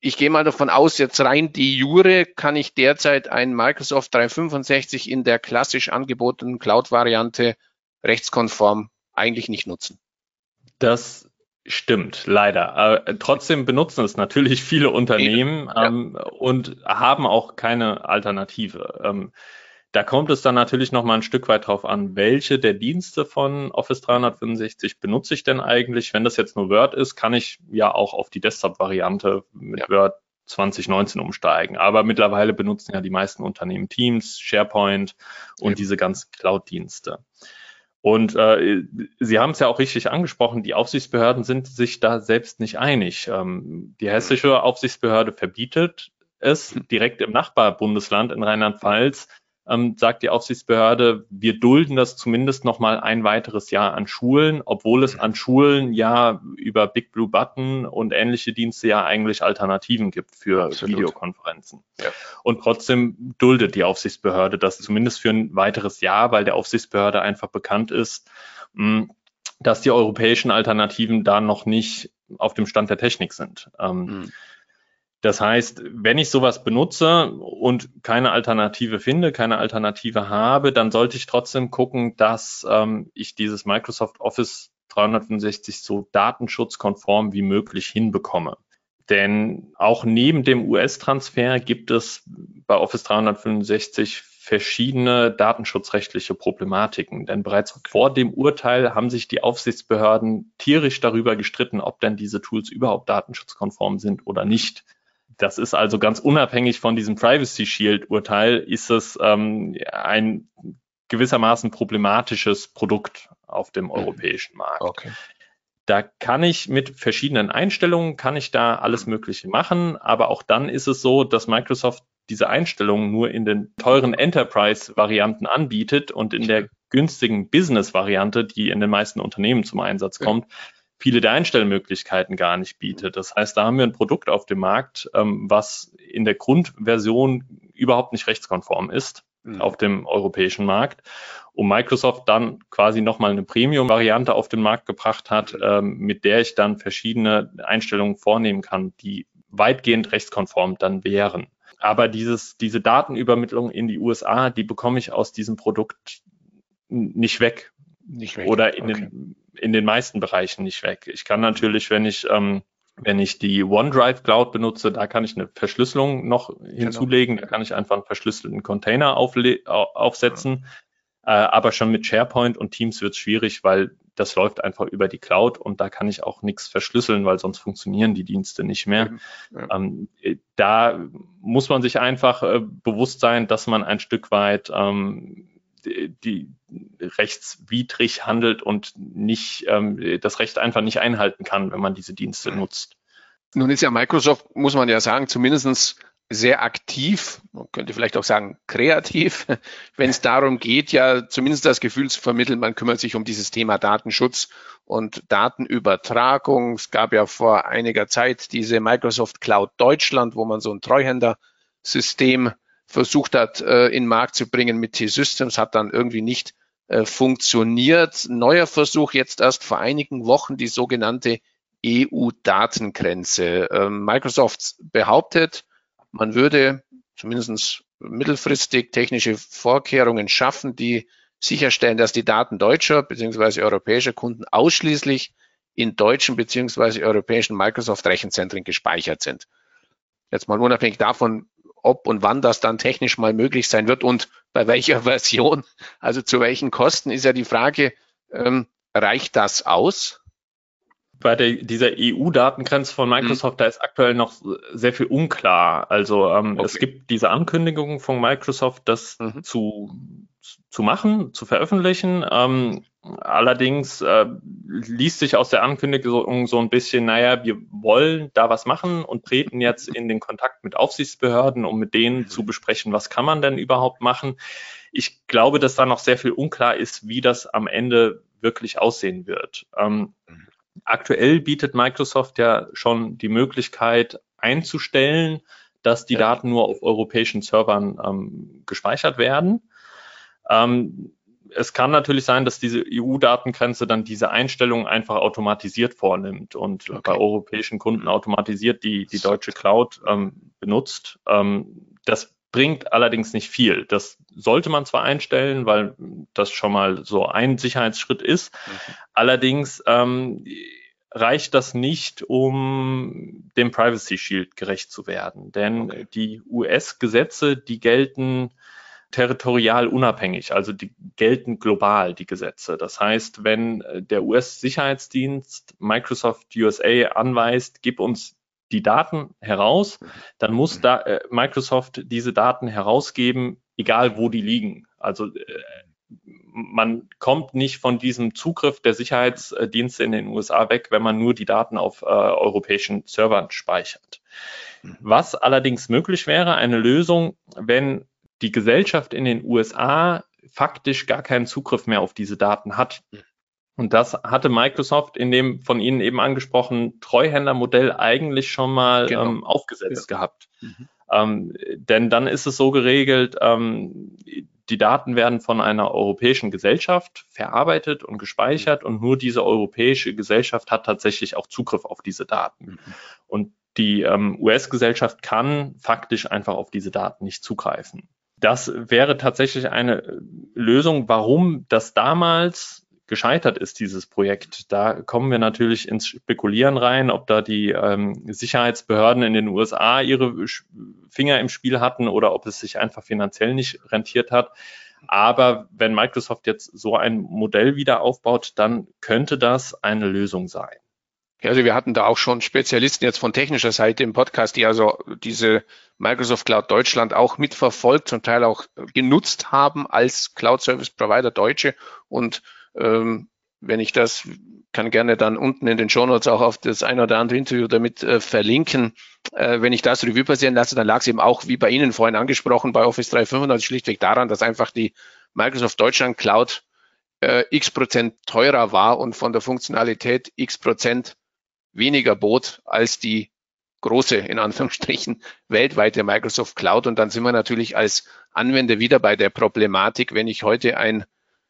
ich gehe mal davon aus, jetzt rein die Jure kann ich derzeit ein Microsoft 365 in der klassisch angebotenen Cloud-Variante rechtskonform eigentlich nicht nutzen. Das stimmt, leider. Äh, trotzdem benutzen es natürlich viele Unternehmen ja. ähm, und haben auch keine Alternative. Ähm, da kommt es dann natürlich noch mal ein Stück weit drauf an, welche der Dienste von Office 365 benutze ich denn eigentlich? Wenn das jetzt nur Word ist, kann ich ja auch auf die Desktop-Variante mit ja. Word 2019 umsteigen. Aber mittlerweile benutzen ja die meisten Unternehmen Teams, SharePoint und ja. diese ganzen Cloud-Dienste. Und äh, Sie haben es ja auch richtig angesprochen, die Aufsichtsbehörden sind sich da selbst nicht einig. Ähm, die hessische Aufsichtsbehörde verbietet es hm. direkt im Nachbarbundesland in Rheinland-Pfalz ähm, sagt die Aufsichtsbehörde, wir dulden das zumindest noch mal ein weiteres Jahr an Schulen, obwohl es an Schulen ja über Big Blue Button und ähnliche Dienste ja eigentlich Alternativen gibt für Absolut. Videokonferenzen. Ja. Und trotzdem duldet die Aufsichtsbehörde das zumindest für ein weiteres Jahr, weil der Aufsichtsbehörde einfach bekannt ist, mh, hm, dass die europäischen Alternativen da noch nicht auf dem Stand der Technik sind. Ähm, mhm. Das heißt, wenn ich sowas benutze und keine Alternative finde, keine Alternative habe, dann sollte ich trotzdem gucken, dass ähm, ich dieses Microsoft Office 365 so datenschutzkonform wie möglich hinbekomme. Denn auch neben dem US-Transfer gibt es bei Office 365 verschiedene datenschutzrechtliche Problematiken. Denn bereits vor dem Urteil haben sich die Aufsichtsbehörden tierisch darüber gestritten, ob denn diese Tools überhaupt datenschutzkonform sind oder nicht. Das ist also ganz unabhängig von diesem Privacy Shield Urteil, ist es ähm, ein gewissermaßen problematisches Produkt auf dem mhm. europäischen Markt. Okay. Da kann ich mit verschiedenen Einstellungen, kann ich da alles Mögliche machen, aber auch dann ist es so, dass Microsoft diese Einstellungen nur in den teuren Enterprise-Varianten anbietet und in der günstigen Business-Variante, die in den meisten Unternehmen zum Einsatz kommt, viele der Einstellmöglichkeiten gar nicht bietet. Das heißt, da haben wir ein Produkt auf dem Markt, ähm, was in der Grundversion überhaupt nicht rechtskonform ist. mhm. auf dem europäischen Markt. Und Microsoft dann quasi nochmal eine Premium-Variante auf den Markt gebracht hat, mhm. ähm, mit der ich dann verschiedene Einstellungen vornehmen kann, die weitgehend rechtskonform dann wären. Aber dieses, diese Datenübermittlung in die USA, die bekomme ich aus diesem Produkt nicht weg. Nicht weg. Oder in, okay. den, in den meisten Bereichen nicht weg. Ich kann natürlich, wenn ich ähm, wenn ich die OneDrive Cloud benutze, da kann ich eine Verschlüsselung noch genau. hinzulegen. Da kann ich einfach einen verschlüsselten Container aufsetzen. Ja. Äh, aber schon mit SharePoint und Teams wird es schwierig, weil das läuft einfach über die Cloud und da kann ich auch nichts verschlüsseln, weil sonst funktionieren die Dienste nicht mehr. Ja. Ähm, da muss man sich einfach äh, bewusst sein, dass man ein Stück weit ähm, die rechtswidrig handelt und nicht ähm, das Recht einfach nicht einhalten kann, wenn man diese Dienste nutzt. Nun ist ja Microsoft, muss man ja sagen, zumindestens sehr aktiv, man könnte vielleicht auch sagen kreativ, wenn es darum geht, ja zumindest das Gefühl zu vermitteln, man kümmert sich um dieses Thema Datenschutz und Datenübertragung. Es gab ja vor einiger Zeit diese Microsoft Cloud Deutschland, wo man so ein Treuhänder-System versucht hat, äh, in den Markt zu bringen mit T-Systems, hat dann irgendwie nicht äh, funktioniert. Neuer Versuch jetzt erst vor einigen Wochen die sogenannte EU-Datengrenze. Ähm, Microsoft behauptet, man würde zumindest mittelfristig technische Vorkehrungen schaffen, die sicherstellen, dass die Daten deutscher bzw. europäischer Kunden ausschließlich in deutschen bzw. europäischen Microsoft-Rechenzentren gespeichert sind. Jetzt mal unabhängig davon, ob und wann das dann technisch mal möglich sein wird und bei welcher Version, also zu welchen Kosten, ist ja die Frage, ähm, reicht das aus? Bei der, dieser EU-Datengrenze von Microsoft, mhm. da ist aktuell noch sehr viel unklar. Also ähm, okay. es gibt diese Ankündigung von Microsoft, das mhm. zu, zu machen, zu veröffentlichen. Ähm, Allerdings äh, liest sich aus der Ankündigung so ein bisschen, naja, wir wollen da was machen und treten jetzt in den Kontakt mit Aufsichtsbehörden, um mit denen zu besprechen, was kann man denn überhaupt machen. Ich glaube, dass da noch sehr viel unklar ist, wie das am Ende wirklich aussehen wird. Ähm, aktuell bietet Microsoft ja schon die Möglichkeit einzustellen, dass die Daten nur auf europäischen Servern ähm, gespeichert werden. Ähm, es kann natürlich sein, dass diese EU-Datengrenze dann diese Einstellungen einfach automatisiert vornimmt und okay. bei europäischen Kunden automatisiert die, die deutsche Cloud ähm, benutzt. Ähm, das bringt allerdings nicht viel. Das sollte man zwar einstellen, weil das schon mal so ein Sicherheitsschritt ist. Okay. Allerdings ähm, reicht das nicht, um dem Privacy Shield gerecht zu werden. Denn okay. die US-Gesetze, die gelten territorial unabhängig, also die gelten global, die Gesetze. Das heißt, wenn äh, der US-Sicherheitsdienst Microsoft USA anweist, gib uns die Daten heraus, dann muss da äh, Microsoft diese Daten herausgeben, egal wo die liegen. Also äh, man kommt nicht von diesem Zugriff der Sicherheitsdienste in den USA weg, wenn man nur die Daten auf äh, europäischen Servern speichert. Mhm. Was allerdings möglich wäre, eine Lösung, wenn die Gesellschaft in den USA faktisch gar keinen Zugriff mehr auf diese Daten hat. Und das hatte Microsoft in dem von Ihnen eben angesprochenen Treuhändermodell eigentlich schon mal genau. ähm, aufgesetzt ja. gehabt. Mhm. Ähm, denn dann ist es so geregelt, ähm, die Daten werden von einer europäischen Gesellschaft verarbeitet und gespeichert und nur diese europäische Gesellschaft hat tatsächlich auch Zugriff auf diese Daten. Mhm. Und die ähm, US-Gesellschaft kann faktisch einfach auf diese Daten nicht zugreifen. Das wäre tatsächlich eine Lösung, warum das damals gescheitert ist, dieses Projekt. Da kommen wir natürlich ins Spekulieren rein, ob da die ähm, Sicherheitsbehörden in den USA ihre Finger im Spiel hatten oder ob es sich einfach finanziell nicht rentiert hat. Aber wenn Microsoft jetzt so ein Modell wieder aufbaut, dann könnte das eine Lösung sein. Also wir hatten da auch schon Spezialisten jetzt von technischer Seite im Podcast, die also diese Microsoft Cloud Deutschland auch mitverfolgt, zum Teil auch genutzt haben als Cloud Service Provider Deutsche. Und ähm, wenn ich das kann gerne dann unten in den Show Notes auch auf das ein oder andere Interview damit äh, verlinken. Äh, wenn ich das Revue passieren lasse, dann lag es eben auch, wie bei Ihnen vorhin angesprochen, bei Office 365 schlichtweg daran, dass einfach die Microsoft Deutschland Cloud äh, x Prozent teurer war und von der Funktionalität x Prozent weniger bot als die große, in Anführungsstrichen, weltweite Microsoft Cloud. Und dann sind wir natürlich als Anwender wieder bei der Problematik, wenn ich heute ein,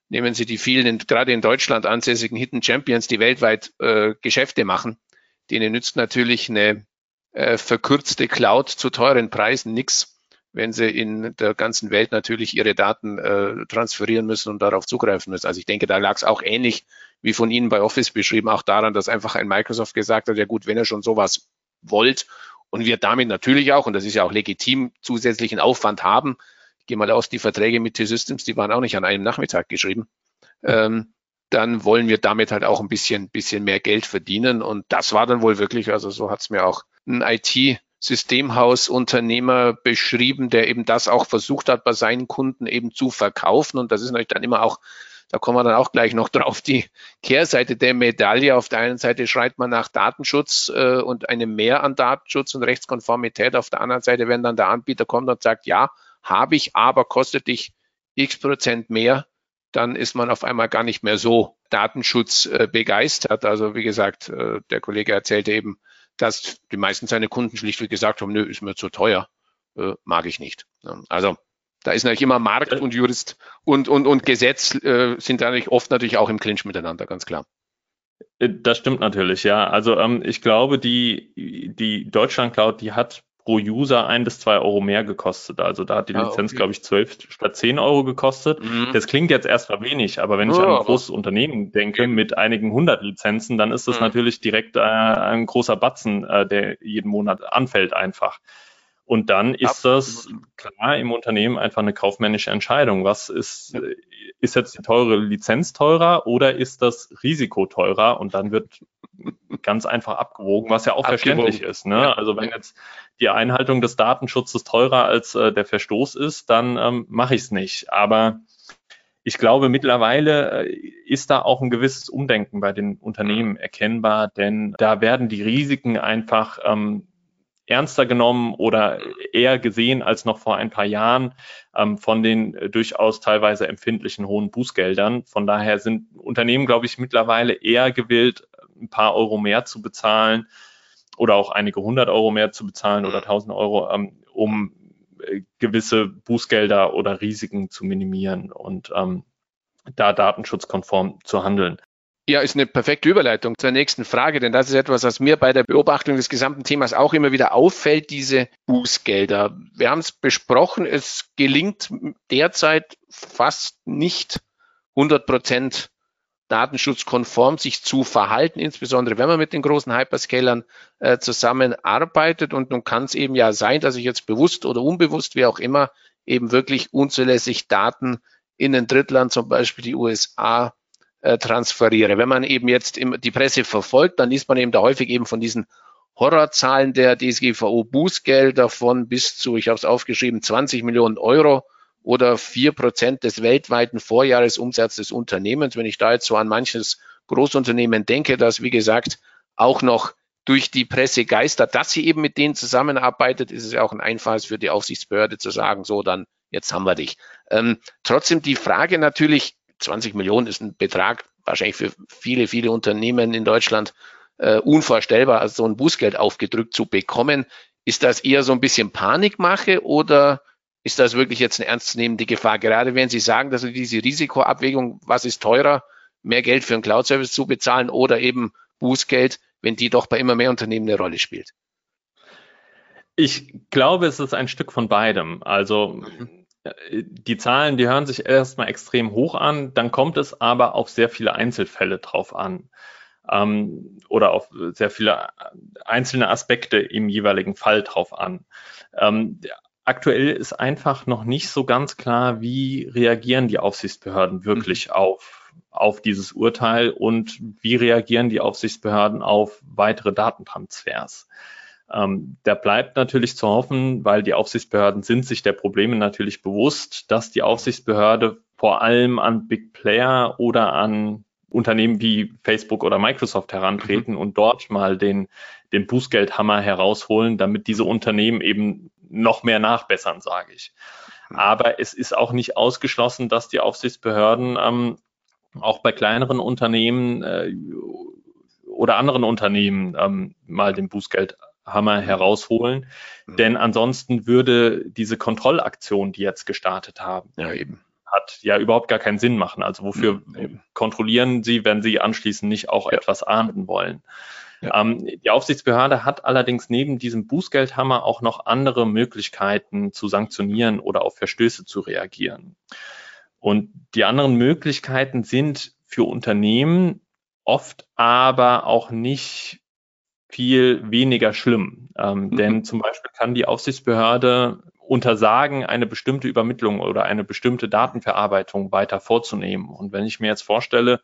nehmen Sie die vielen, gerade in Deutschland ansässigen Hidden Champions, die weltweit äh, Geschäfte machen, denen nützt natürlich eine äh, verkürzte Cloud zu teuren Preisen nichts, wenn sie in der ganzen Welt natürlich ihre Daten äh, transferieren müssen und darauf zugreifen müssen. Also ich denke, da lag es auch ähnlich wie von Ihnen bei Office beschrieben, auch daran, dass einfach ein Microsoft gesagt hat, ja gut, wenn er schon sowas wollt und wir damit natürlich auch, und das ist ja auch legitim, zusätzlichen Aufwand haben. Ich gehe mal aus, die Verträge mit T-Systems, die waren auch nicht an einem Nachmittag geschrieben. Ähm, dann wollen wir damit halt auch ein bisschen, bisschen mehr Geld verdienen. Und das war dann wohl wirklich, also so hat es mir auch ein IT-Systemhausunternehmer beschrieben, der eben das auch versucht hat, bei seinen Kunden eben zu verkaufen. Und das ist natürlich dann immer auch da kommen wir dann auch gleich noch drauf, die Kehrseite der Medaille. Auf der einen Seite schreit man nach Datenschutz äh, und einem Mehr an Datenschutz und Rechtskonformität. Auf der anderen Seite, wenn dann der Anbieter kommt und sagt, ja, habe ich, aber kostet dich x Prozent mehr, dann ist man auf einmal gar nicht mehr so Datenschutz äh. Also wie gesagt, äh, der Kollege erzählte eben, dass die meisten seiner Kunden schlichtweg gesagt haben, nö, ist mir zu teuer, äh, mag ich nicht. Also da ist natürlich immer Markt und Jurist und, und, und Gesetz äh, sind natürlich oft natürlich auch im Clinch miteinander, ganz klar. Äh, das stimmt natürlich, ja. Also ähm, ich glaube, die, die Deutschland Cloud, die hat pro User ein bis zwei Euro mehr gekostet. Also da hat die ah, Lizenz, okay. glaube ich, zwölf statt zehn Euro gekostet. Mhm. Das klingt jetzt erstmal wenig, aber wenn ich oh, an ein großes Unternehmen denke mit einigen hundert Lizenzen, dann ist das mhm. natürlich direkt äh, ein großer Batzen, äh, der jeden Monat anfällt einfach. Und dann ist das klar im Unternehmen einfach eine kaufmännische Entscheidung. Was ist, ist jetzt die teure Lizenz teurer oder ist das Risiko teurer? Und dann wird ganz einfach abgewogen, was ja auch abgewogen. verständlich ist. Ne? Ja. Also wenn jetzt die Einhaltung des Datenschutzes teurer als äh, der Verstoß ist, dann ähm, mache ich es nicht. Aber ich glaube, mittlerweile äh, ist da auch ein gewisses Umdenken bei den Unternehmen erkennbar, denn da werden die Risiken einfach ähm, ernster genommen oder eher gesehen als noch vor ein paar Jahren ähm, von den äh, durchaus teilweise empfindlichen hohen Bußgeldern. Von daher sind Unternehmen, glaube ich, mittlerweile eher gewillt, ein paar Euro mehr zu bezahlen oder auch einige hundert Euro mehr zu bezahlen oder tausend Euro, ähm, um äh, gewisse Bußgelder oder Risiken zu minimieren und ähm, da datenschutzkonform zu handeln. Ja, ist eine perfekte Überleitung zur nächsten Frage, denn das ist etwas, was mir bei der Beobachtung des gesamten Themas auch immer wieder auffällt, diese Bußgelder. Wir haben es besprochen, es gelingt derzeit fast nicht 100 Prozent datenschutzkonform sich zu verhalten, insbesondere wenn man mit den großen Hyperscalern äh, zusammenarbeitet. Und nun kann es eben ja sein, dass ich jetzt bewusst oder unbewusst, wie auch immer, eben wirklich unzulässig Daten in ein Drittland, zum Beispiel die USA, äh, transferiere. Wenn man eben jetzt die Presse verfolgt, dann liest man eben da häufig eben von diesen Horrorzahlen der DSGVO Bußgelder von bis zu, ich habe es aufgeschrieben, 20 Millionen Euro oder vier Prozent des weltweiten Vorjahresumsatzes des Unternehmens. Wenn ich da jetzt so an manches Großunternehmen denke, das wie gesagt auch noch durch die Presse geistert, dass sie eben mit denen zusammenarbeitet, ist es ja auch ein Einfall für die Aufsichtsbehörde zu sagen, so dann jetzt haben wir dich. Ähm, trotzdem die Frage natürlich, 20 Millionen ist ein Betrag wahrscheinlich für viele, viele Unternehmen in Deutschland äh, unvorstellbar, also so ein Bußgeld aufgedrückt zu bekommen. Ist das eher so ein bisschen Panikmache oder ist das wirklich jetzt eine ernstzunehmende Gefahr? Gerade wenn Sie sagen, dass diese Risikoabwägung, was ist teurer, mehr Geld für einen Cloud-Service zu bezahlen oder eben Bußgeld, wenn die doch bei immer mehr Unternehmen eine Rolle spielt? Ich glaube, es ist ein Stück von beidem. Also mhm die Zahlen, die hören sich erstmal extrem hoch an, dann kommt es aber auf sehr viele Einzelfälle drauf an ähm, oder auf sehr viele einzelne Aspekte im jeweiligen Fall drauf an. Ähm, aktuell ist einfach noch nicht so ganz klar, wie reagieren die Aufsichtsbehörden wirklich mhm. auf, auf dieses Urteil und wie reagieren die Aufsichtsbehörden auf weitere Datentransfers. Ähm, da bleibt natürlich zu hoffen, weil die Aufsichtsbehörden sind sich der Probleme natürlich bewusst, dass die Aufsichtsbehörde vor allem an Big Player oder an Unternehmen wie Facebook oder Microsoft herantreten mhm. und dort mal den, den Bußgeldhammer herausholen, damit diese Unternehmen eben noch mehr nachbessern, sage ich. Mhm. Aber es ist auch nicht ausgeschlossen, dass die Aufsichtsbehörden ähm, auch bei kleineren Unternehmen äh, oder anderen Unternehmen ähm, mal den Bußgeld Hammer herausholen. Mhm. Denn ansonsten würde diese Kontrollaktion, die jetzt gestartet haben, ja, hat ja überhaupt gar keinen Sinn machen. Also wofür mhm, kontrollieren Sie, wenn Sie anschließend nicht auch ja. etwas ahnden wollen? Ja. Ähm, die Aufsichtsbehörde hat allerdings neben diesem Bußgeldhammer auch noch andere Möglichkeiten zu sanktionieren oder auf Verstöße zu reagieren. Und die anderen Möglichkeiten sind für Unternehmen oft aber auch nicht viel weniger schlimm. Ähm, mhm. Denn zum Beispiel kann die Aufsichtsbehörde untersagen, eine bestimmte Übermittlung oder eine bestimmte Datenverarbeitung weiter vorzunehmen. Und wenn ich mir jetzt vorstelle,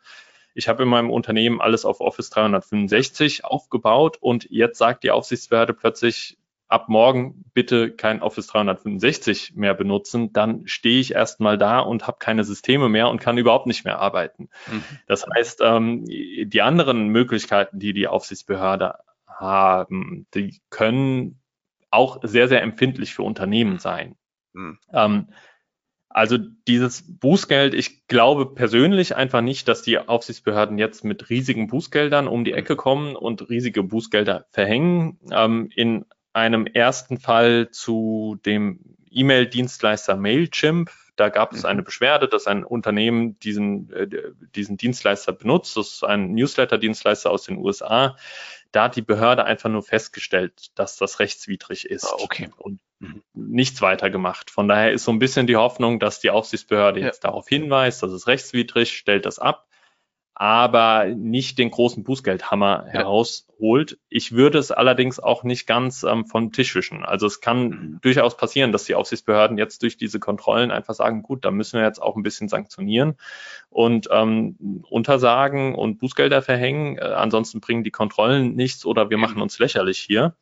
ich habe in meinem Unternehmen alles auf Office 365 aufgebaut und jetzt sagt die Aufsichtsbehörde plötzlich, ab morgen bitte kein Office 365 mehr benutzen, dann stehe ich erstmal da und habe keine Systeme mehr und kann überhaupt nicht mehr arbeiten. Mhm. Das heißt, ähm, die anderen Möglichkeiten, die die Aufsichtsbehörde haben, die können auch sehr, sehr empfindlich für Unternehmen sein. Mhm. Ähm, also dieses Bußgeld, ich glaube persönlich einfach nicht, dass die Aufsichtsbehörden jetzt mit riesigen Bußgeldern um die mhm. Ecke kommen und riesige Bußgelder verhängen. Ähm, in einem ersten Fall zu dem E-Mail-Dienstleister Mailchimp. Da gab es eine mhm. Beschwerde, dass ein Unternehmen diesen, äh, diesen Dienstleister benutzt. Das ist ein Newsletter-Dienstleister aus den USA. Da hat die Behörde einfach nur festgestellt, dass das rechtswidrig ist. Ah, okay. Und nichts weiter gemacht. Von daher ist so ein bisschen die Hoffnung, dass die Aufsichtsbehörde ja. jetzt darauf hinweist, dass es rechtswidrig, stellt das ab aber nicht den großen Bußgeldhammer ja. herausholt. Ich würde es allerdings auch nicht ganz ähm, vom Tisch wischen. Also es kann mhm. durchaus passieren, dass die Aufsichtsbehörden jetzt durch diese Kontrollen einfach sagen, gut, da müssen wir jetzt auch ein bisschen sanktionieren und ähm, untersagen und Bußgelder verhängen. Äh, ansonsten bringen die Kontrollen nichts oder wir machen uns lächerlich hier.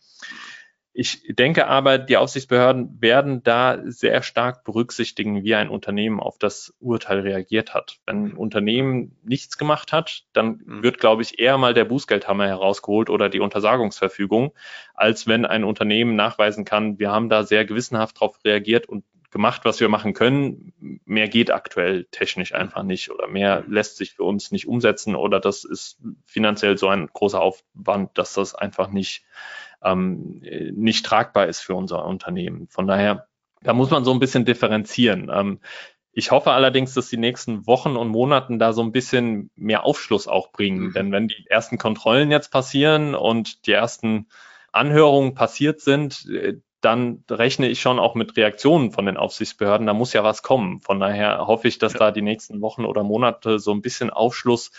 Ich denke aber, die Aufsichtsbehörden werden da sehr stark berücksichtigen, wie ein Unternehmen auf das Urteil reagiert hat. Wenn ein Unternehmen nichts gemacht hat, dann mhm. wird, glaube ich, eher mal der Bußgeldhammer herausgeholt oder die Untersagungsverfügung, als wenn ein Unternehmen nachweisen kann, wir haben da sehr gewissenhaft darauf reagiert und gemacht, was wir machen können. Mehr geht aktuell technisch einfach nicht oder mehr lässt sich für uns nicht umsetzen oder das ist finanziell so ein großer Aufwand, dass das einfach nicht ähm, nicht tragbar ist für unser Unternehmen. Von daher, da muss man so ein bisschen differenzieren. Ähm, ich hoffe allerdings, dass die nächsten Wochen und Monaten da so ein bisschen mehr Aufschluss auch bringen. Mhm. Denn wenn die ersten Kontrollen jetzt passieren und die ersten Anhörungen passiert sind, äh, dann rechne ich schon auch mit Reaktionen von den Aufsichtsbehörden. Da muss ja was kommen. Von daher hoffe ich, dass ja. da die nächsten Wochen oder Monate so ein bisschen Aufschluss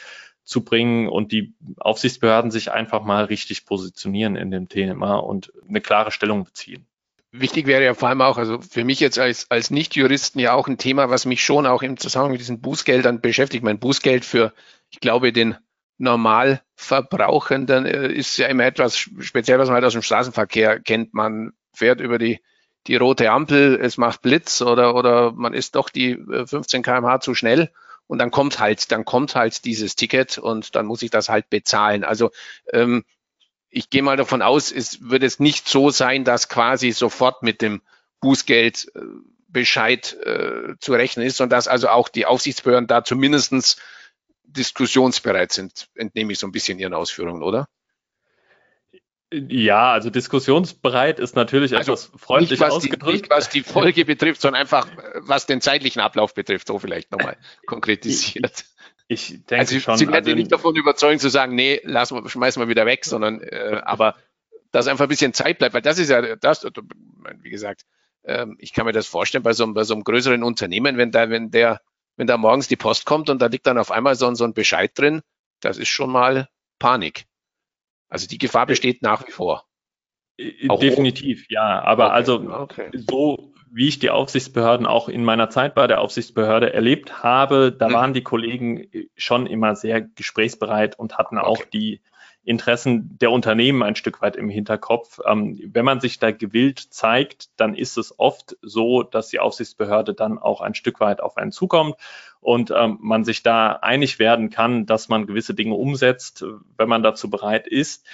zu bringen und die Aufsichtsbehörden sich einfach mal richtig positionieren in dem Thema und eine klare Stellung beziehen. Wichtig wäre ja vor allem auch, also für mich jetzt als, als Nicht-Juristen ja auch ein Thema, was mich schon auch im Zusammenhang mit diesen Bußgeldern beschäftigt. Mein Bußgeld für, ich glaube, den Normalverbrauchenden äh, ist ja immer etwas speziell, was man halt aus dem Straßenverkehr kennt. Man fährt über die, die rote Ampel, es macht Blitz oder, oder man ist doch die 15 äh, kmh zu schnell und dann kommt halt, dann kommt halt dieses Ticket und dann muss ich das halt bezahlen. Also ähm, ich gehe mal davon aus, es wird es nicht so sein, dass quasi sofort mit dem Bußgeld äh, Bescheid äh, zu rechnen ist, sondern dass also auch die Aufsichtsbehörden da zumindestens diskussionsbereit sind, entnehme ich so ein bisschen Ihren Ausführungen, oder? Ja, also diskussionsbereit ist natürlich also etwas freundlich nicht, was ausgedrückt. Die, nicht was die Folge betrifft, sondern einfach was den zeitlichen Ablauf betrifft, so vielleicht nochmal konkretisiert. Ich, ich denke also, schon. Sie werden also, nicht davon überzeugen zu sagen, nee, lassen wir, schmeißen wir wieder weg, sondern äh, aber dass einfach ein bisschen Zeit bleibt, weil das ist ja das, wie gesagt, äh, ich kann mir das vorstellen bei so, bei so einem größeren Unternehmen, wenn da, wenn der, wenn da morgens die Post kommt und da liegt dann auf einmal so, so ein Bescheid drin, das ist schon mal Panik. Also die Gefahr besteht nach wie vor. Äh, auch Definitiv, ja. Aber okay. also okay. so wie ich die Aufsichtsbehörden auch in meiner Zeit bei der Aufsichtsbehörde erlebt habe, da mhm. waren die Kollegen schon immer sehr gesprächsbereit und hatten okay. auch die Interessen der Unternehmen ein Stück weit im Hinterkopf. Ähm, wenn man sich da gewillt zeigt, dann ist es oft so, dass die Aufsichtsbehörde dann auch ein Stück weit auf einen zukommt und ähm, man sich da einig werden kann, dass man gewisse Dinge umsetzt, wenn man dazu bereit ist.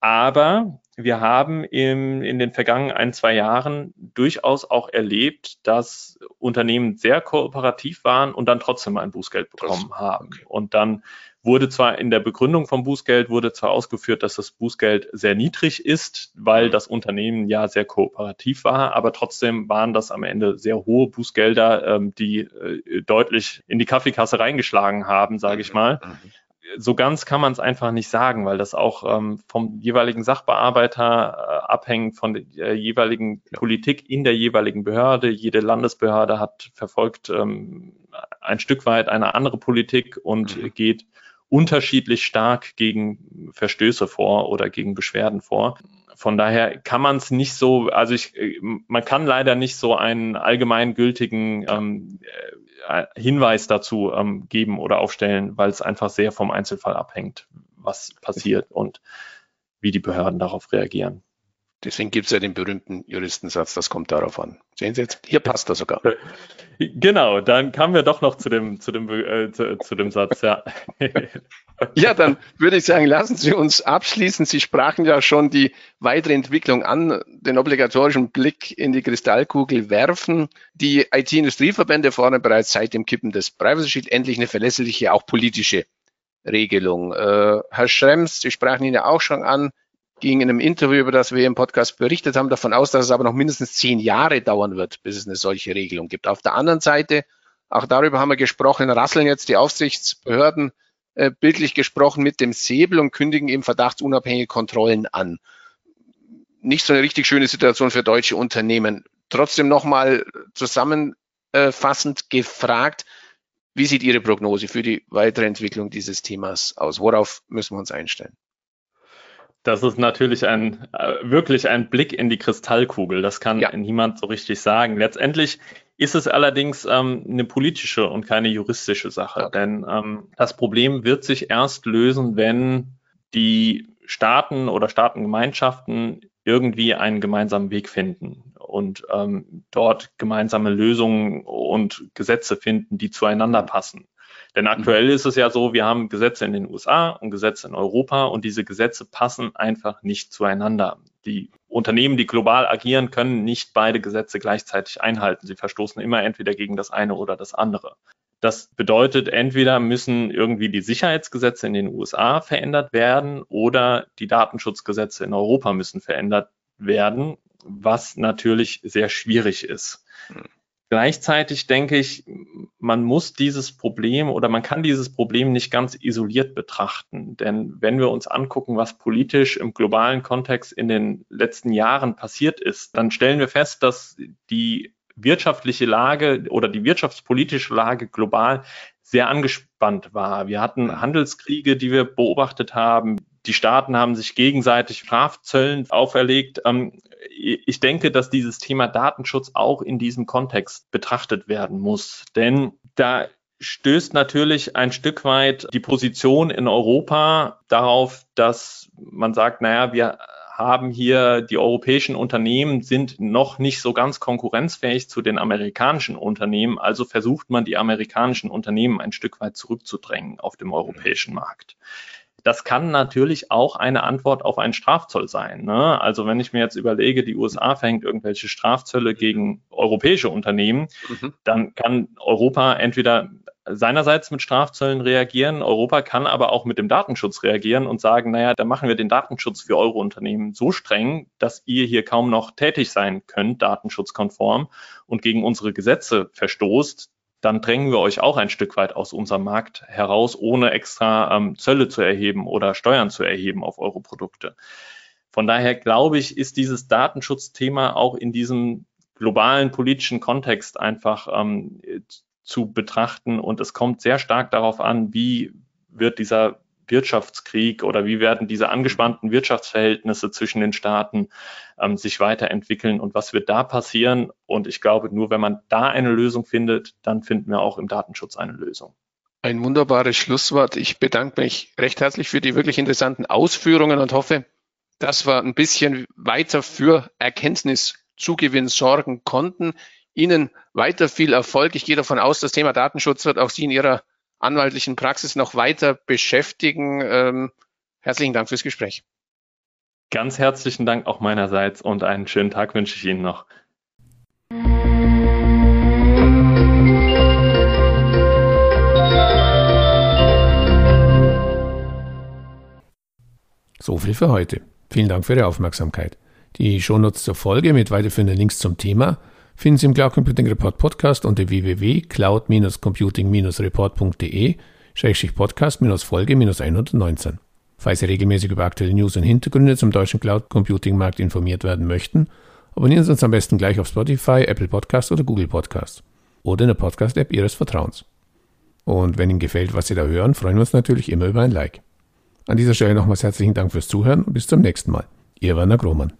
Aber wir haben im, in den vergangenen ein, zwei Jahren durchaus auch erlebt, dass Unternehmen sehr kooperativ waren und dann trotzdem ein Bußgeld bekommen das, haben. Okay. Und dann wurde zwar in der Begründung vom Bußgeld wurde zwar ausgeführt, dass das Bußgeld sehr niedrig ist, weil das Unternehmen ja sehr kooperativ war, aber trotzdem waren das am Ende sehr hohe Bußgelder, ähm, die äh, deutlich in die Kaffeekasse reingeschlagen haben, sage ich mhm. mal. Mhm so ganz kann man es einfach nicht sagen, weil das auch ähm, vom jeweiligen Sachbearbeiter äh, abhängt, von der jeweiligen ja. Politik in der jeweiligen Behörde. Jede Landesbehörde hat verfolgt ähm, ein Stück weit eine andere Politik und mhm. geht unterschiedlich stark gegen Verstöße vor oder gegen Beschwerden vor. Von daher kann man es nicht so, also ich, man kann leider nicht so einen allgemeingültigen ähm, äh, Hinweis dazu ähm, geben oder aufstellen, weil es einfach sehr vom Einzelfall abhängt, was passiert und wie die Behörden darauf reagieren. Deswegen gibt es ja den berühmten Juristensatz, das kommt darauf an. Sehen Sie jetzt, hier passt das sogar. Genau, dann kamen wir doch noch zu dem, zu dem, äh, zu, zu dem Satz, ja. Ja, dann würde ich sagen, lassen Sie uns abschließen. Sie sprachen ja schon die weitere Entwicklung an, den obligatorischen Blick in die Kristallkugel werfen. Die IT-Industrieverbände fordern bereits seit dem Kippen des Privacy Shield endlich eine verlässliche, auch politische Regelung. Äh, Herr Schrems, Sie sprachen ihn ja auch schon an, ging in einem Interview, über das wir im Podcast berichtet haben, davon aus, dass es aber noch mindestens zehn Jahre dauern wird, bis es eine solche Regelung gibt. Auf der anderen Seite, auch darüber haben wir gesprochen, rasseln jetzt die Aufsichtsbehörden äh, bildlich gesprochen mit dem Säbel und kündigen eben verdachtsunabhängige Kontrollen an. Nicht so eine richtig schöne Situation für deutsche Unternehmen. Trotzdem nochmal zusammenfassend gefragt, wie sieht Ihre Prognose für die weitere Entwicklung dieses Themas aus? Worauf müssen wir uns einstellen? Das ist natürlich ein äh, wirklich ein Blick in die Kristallkugel. Das kann ja. niemand so richtig sagen. Letztendlich ist es allerdings ähm, eine politische und keine juristische Sache. Okay. Denn ähm, das Problem wird sich erst lösen, wenn die Staaten oder Staatengemeinschaften irgendwie einen gemeinsamen Weg finden und ähm, dort gemeinsame Lösungen und Gesetze finden, die zueinander passen. Denn aktuell ist es ja so, wir haben Gesetze in den USA und Gesetze in Europa und diese Gesetze passen einfach nicht zueinander. Die Unternehmen, die global agieren, können nicht beide Gesetze gleichzeitig einhalten. Sie verstoßen immer entweder gegen das eine oder das andere. Das bedeutet, entweder müssen irgendwie die Sicherheitsgesetze in den USA verändert werden oder die Datenschutzgesetze in Europa müssen verändert werden, was natürlich sehr schwierig ist. Gleichzeitig denke ich, man muss dieses Problem oder man kann dieses Problem nicht ganz isoliert betrachten. Denn wenn wir uns angucken, was politisch im globalen Kontext in den letzten Jahren passiert ist, dann stellen wir fest, dass die wirtschaftliche Lage oder die wirtschaftspolitische Lage global sehr angespannt war. Wir hatten Handelskriege, die wir beobachtet haben. Die Staaten haben sich gegenseitig Strafzöllen auferlegt. Ich denke, dass dieses Thema Datenschutz auch in diesem Kontext betrachtet werden muss. Denn da stößt natürlich ein Stück weit die Position in Europa darauf, dass man sagt, naja, wir haben hier die europäischen Unternehmen sind noch nicht so ganz konkurrenzfähig zu den amerikanischen Unternehmen. Also versucht man die amerikanischen Unternehmen ein Stück weit zurückzudrängen auf dem europäischen Markt. Das kann natürlich auch eine Antwort auf einen Strafzoll sein. Ne? Also wenn ich mir jetzt überlege, die USA verhängt irgendwelche Strafzölle gegen europäische Unternehmen, mhm. dann kann Europa entweder seinerseits mit Strafzöllen reagieren. Europa kann aber auch mit dem Datenschutz reagieren und sagen, naja, da machen wir den Datenschutz für eure Unternehmen so streng, dass ihr hier kaum noch tätig sein könnt, datenschutzkonform und gegen unsere Gesetze verstoßt dann drängen wir euch auch ein Stück weit aus unserem Markt heraus, ohne extra ähm, Zölle zu erheben oder Steuern zu erheben auf eure Produkte. Von daher glaube ich, ist dieses Datenschutzthema auch in diesem globalen politischen Kontext einfach ähm, zu betrachten und es kommt sehr stark darauf an, wie wird dieser Wirtschaftskrieg oder wie werden diese angespannten Wirtschaftsverhältnisse zwischen den Staaten ähm, sich weiterentwickeln und was wird da passieren. Und ich glaube, nur wenn man da eine Lösung findet, dann finden wir auch im Datenschutz eine Lösung. Ein wunderbares Schlusswort. Ich bedanke mich recht herzlich für die wirklich interessanten Ausführungen und hoffe, dass wir ein bisschen weiter für Erkenntniszugewinn sorgen konnten. Ihnen weiter viel Erfolg. Ich gehe davon aus, das Thema Datenschutz wird auch Sie in Ihrer anwaltlichen Praxis noch weiter beschäftigen. Ähm, herzlichen Dank fürs Gespräch. Ganz herzlichen Dank auch meinerseits und einen schönen Tag wünsche ich Ihnen noch. So viel für heute. Vielen Dank für Ihre Aufmerksamkeit. Die Shownotes zur Folge mit weiterführenden Links zum Thema finden Sie im Cloud Computing Report Podcast unter www.cloud-computing-report.de-podcast-folge 119. Falls Sie regelmäßig über aktuelle News und Hintergründe zum deutschen Cloud Computing Markt informiert werden möchten, abonnieren Sie uns am besten gleich auf Spotify, Apple Podcast oder Google Podcast oder in der Podcast-App Ihres Vertrauens. Und wenn Ihnen gefällt, was Sie da hören, freuen wir uns natürlich immer über ein Like. An dieser Stelle nochmals herzlichen Dank fürs Zuhören und bis zum nächsten Mal. Ihr Werner Grohmann.